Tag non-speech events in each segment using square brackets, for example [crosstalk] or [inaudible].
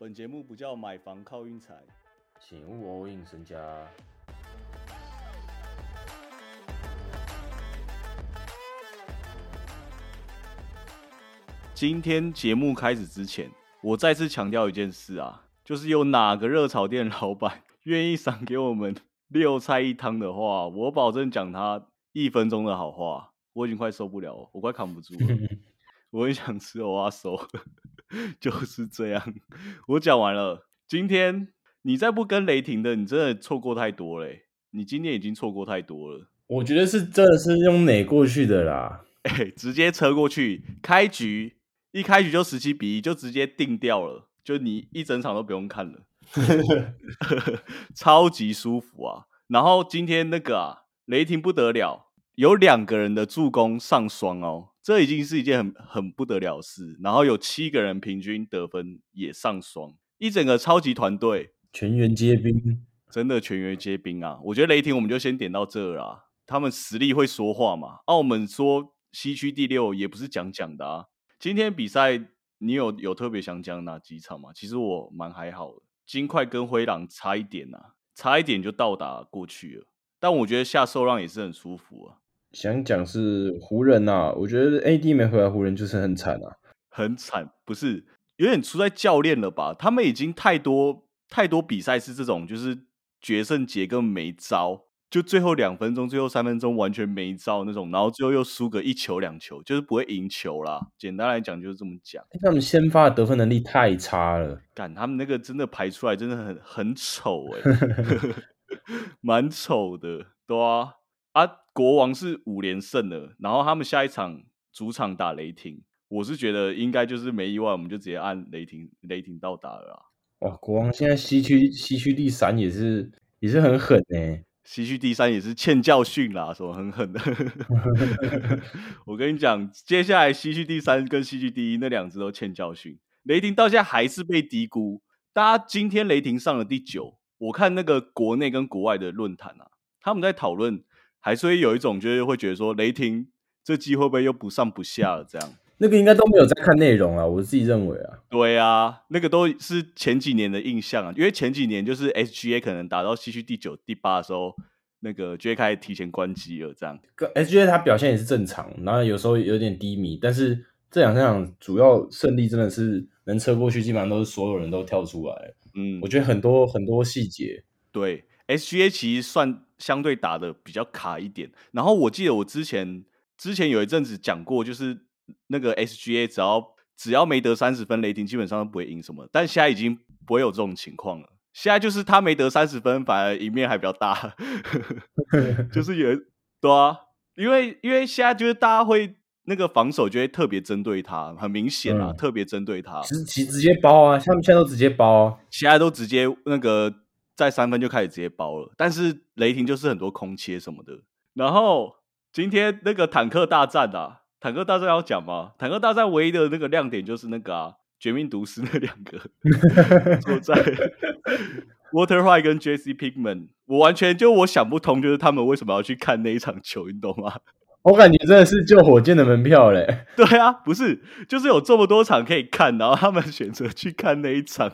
本节目不叫买房靠运财，请勿 all in 身家。今天节目开始之前，我再次强调一件事啊，就是有哪个热炒店老板愿意赏给我们 [laughs] 六菜一汤的话，我保证讲他一分钟的好话。我已经快受不了了，我快扛不住了，[laughs] 我很想吃欧阿手，[laughs] 就是这样。我讲完了，今天你再不跟雷霆的，你真的错过太多嘞！你今天已经错过太多了。我觉得是真的是用哪过去的啦，[laughs] 哎、直接车过去，开局一开局就十七比一，就直接定掉了，就你一整场都不用看了，[laughs] 超级舒服啊！然后今天那个啊，雷霆不得了，有两个人的助攻上双哦，这已经是一件很很不得了的事。然后有七个人平均得分也上双，一整个超级团队，全员皆兵。真的全员皆兵啊！我觉得雷霆我们就先点到这儿啦，他们实力会说话嘛。澳门说西区第六也不是讲讲的啊。今天比赛你有有特别想讲哪几场吗？其实我蛮还好的，金块跟灰狼差一点呐、差一点就到达过去了。但我觉得下受让也是很舒服啊，想讲是湖人呐、我觉得 AD 没回来，湖人就是很惨啊。很惨，不是有点出在教练了吧？他们已经太多太多比赛是这种，就是决胜节根本没招，就最后两分钟、最后三分钟完全没招那种，然后最后又输个一球两球，就是不会赢球啦。简单来讲就是这么讲。他们先发的得分能力太差了，干，他们那个真的排出来真的很很丑哎 [laughs] [laughs] 蛮丑的，对啊。啊，国王是五连胜了，然后他们下一场主场打雷霆，我是觉得应该就是没意外，我们就直接按雷霆雷霆到达了啊。哇！国王现在西区西区第三也是也是很狠呢、西区第三也是欠教训啦，什么狠狠的。[laughs] 我跟你讲，接下来西区第三跟西区第一那两只都欠教训。雷霆到现在还是被低估，大家今天雷霆上了第九，我看那个国内跟国外的论坛啊，他们在讨论，还是会有一种就是会觉得说，雷霆这季会不会又不上不下了这样。那个应该都没有在看内容啊，我自己认为啊。对啊，那个都是前几年的印象啊，因为前几年就是 SGA 可能打到西区第九、第八的时候，那个就会开始提前关机了，这样。跟 SGA 他表现也是正常，然后有时候有点低迷，但是这两场主要胜利真的是能车过去，基本上都是所有人都跳出来。嗯，我觉得很多很多细节，对 SGA 其实算相对打的比较卡一点。然后我记得我之前之前有一阵子讲过，就是那个 SGA 只要只要没得三十分，雷霆基本上都不会赢什么。但现在已经不会有这种情况了。现在就是他没得三十分，反而赢面还比较大，[laughs] 就是有对啊，因为因为现在就是大家会那个防守就会特别针对他，很明显啊，嗯特别针对他。直直直接包啊，他们现在都直接包啊。现在都直接那个在三分就开始直接包了，但是雷霆就是很多空切什么的。然后今天那个坦克大战啊，坦克大战要讲吗？坦克大战唯一的那个亮点就是那个啊，绝命毒师那两个 [laughs] 坐在 [laughs] Water White 跟 J.C. Pigman，我完全就我想不通，就是他们为什么要去看那一场球，你懂吗？我感觉真的是救火箭的门票嘞。[laughs] 对啊，不是，就是有这么多场可以看，然后他们选择去看那一场，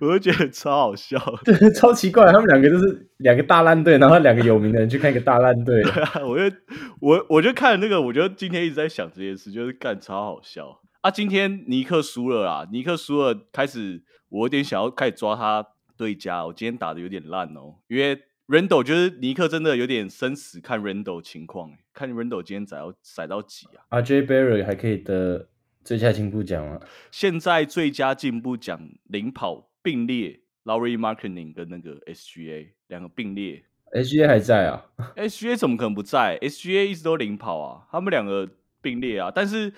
我就觉得超好笑。对，[laughs] 超奇怪，他们两个就是两个大烂队，然后两个有名的人去看一个大烂队。对啊，我就我我就看了那个，我就今天一直在想这件事，就是干超好笑啊！今天尼克输了啦，尼克输了，开始我有点想要开始抓他对家，我今天打的有点烂哦，因为 Randall 就是尼克真的有点生死看 Randall 情况，看 Randall 今天宰到宰到几啊？RJ Barry 还可以得最佳进步奖吗。现在最佳进步奖领跑并列 Laurie Marketing 跟那个 SGA 两个并列。SGA 还在啊，SGA 怎么可能不在？SGA 一直都领跑啊，他们两个并列啊。但是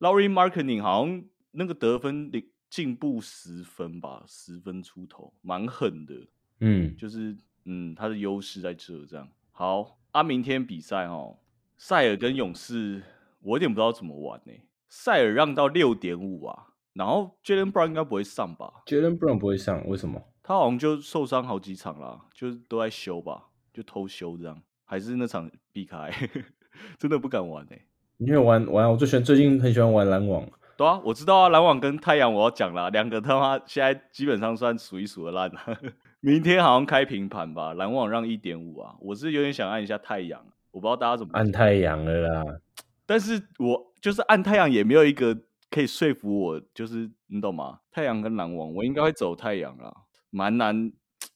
Laurie Marketing 好像那个得分领进步十分吧，十分出头，蛮狠的。嗯，就是嗯，他的优势在这这样。好，啊，明天比赛哦，塞尔跟勇士，我有点不知道怎么玩呢、塞尔让到六点五啊，然后 Jalen Brown 应该不会上吧？Jalen Brown 不会上，为什么？他好像就受伤好几场啦，就是都在休吧，就偷休这样，还是那场避开，[laughs] 真的不敢玩哎、因为玩玩，我最喜欢最近很喜欢玩篮网，对啊，我知道啊，篮网跟太阳我要讲了，两个他妈现在基本上算数一数二烂了。明天好像开平盘吧，篮网让一点五啊，我是有点想按一下太阳，我不知道大家怎么按太阳了啦。但是我就是按太阳也没有一个可以说服我，就是你懂吗？太阳跟篮网，我应该会走太阳啦，蛮难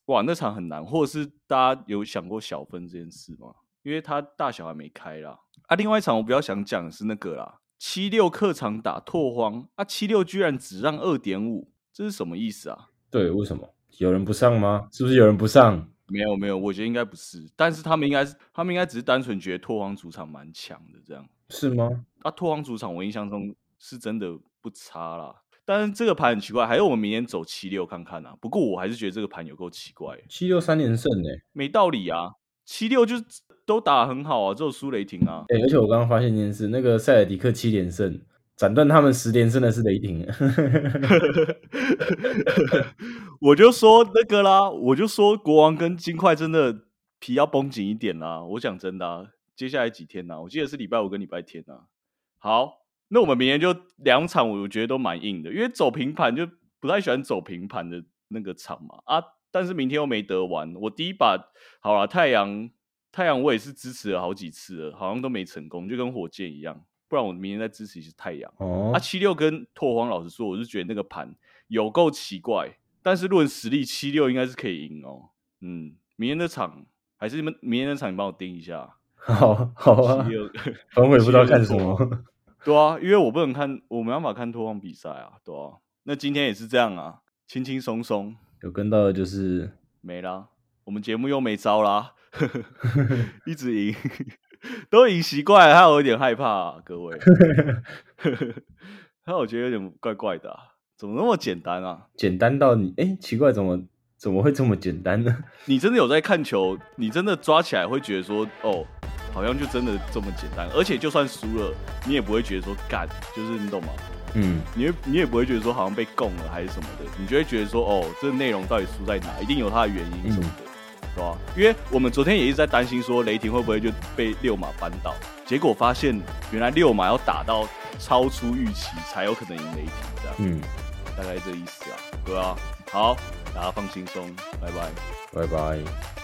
哇，那场很难，或者是大家有想过小分这件事吗？因为他大小还没开啦。啊，另外一场我比较想讲的是那个啦，七六客场打拓荒，啊，七六居然只让二点五，这是什么意思啊？对，为什么有人不上吗？是不是有人不上？没有没有，我觉得应该不是，但是他们应该是他们应该只是单纯觉得拓荒主场蛮强的这样。是吗？啊，拓荒主场我印象中是真的不差啦，但是这个盘很奇怪，还有我们明天走七六看看啊。不过我还是觉得这个盘有够奇怪，七六三连胜呢，没道理啊。七六就是都打很好啊，只有输雷霆啊。哎，而且我刚刚发现一件事，那个塞尔迪克七连胜，斩断他们十连胜的是雷霆。[laughs] 我就说那个啦，我就说国王跟金块真的皮要绷紧一点啦。我讲真的，接下来几天呢？我记得是礼拜五跟礼拜天啊。好，那我们明天就两场，我觉得都蛮硬的，因为走平盘就不太喜欢走平盘的那个场嘛。啊，但是明天又没得玩。我第一把好了，太阳太阳我也是支持了好几次了，好像都没成功，就跟火箭一样。不然我明天再支持一次太阳。哦，啊，七六跟拓荒，老实说，我是觉得那个盘有够奇怪。但是论实力，七六应该是可以赢哦。嗯，明天的场还是你们明天的场，你帮我盯一下。[laughs] 好好啊。七六，反正我也不知道看什么。[laughs] 对啊，因为我不能看，我没办法看拓荒比赛啊。对啊，那今天也是这样啊，轻轻松松。有跟到的就是没啦，我们节目又没招啦，[laughs] 一直赢，都已经习惯了，他有一点害怕，各位。[laughs] 他我觉得有点怪怪的，怎么那么简单啊？简单到你哎，奇怪，怎么怎么会这么简单呢？你真的有在看球？你真的抓起来会觉得说，哦。好像就真的这么简单，而且就算输了，你也不会觉得说干，就是你懂吗？嗯，你你也不会觉得说好像被供了还是什么的，你就会觉得说哦，这个内容到底输在哪？一定有它的原因什么的，是吧？因为我们昨天也一直在担心说雷霆会不会就被六马扳倒，结果发现原来六马要打到超出预期才有可能赢雷霆，这样，嗯，大概这意思啊，对啊，好，大家放轻松，拜拜，拜拜。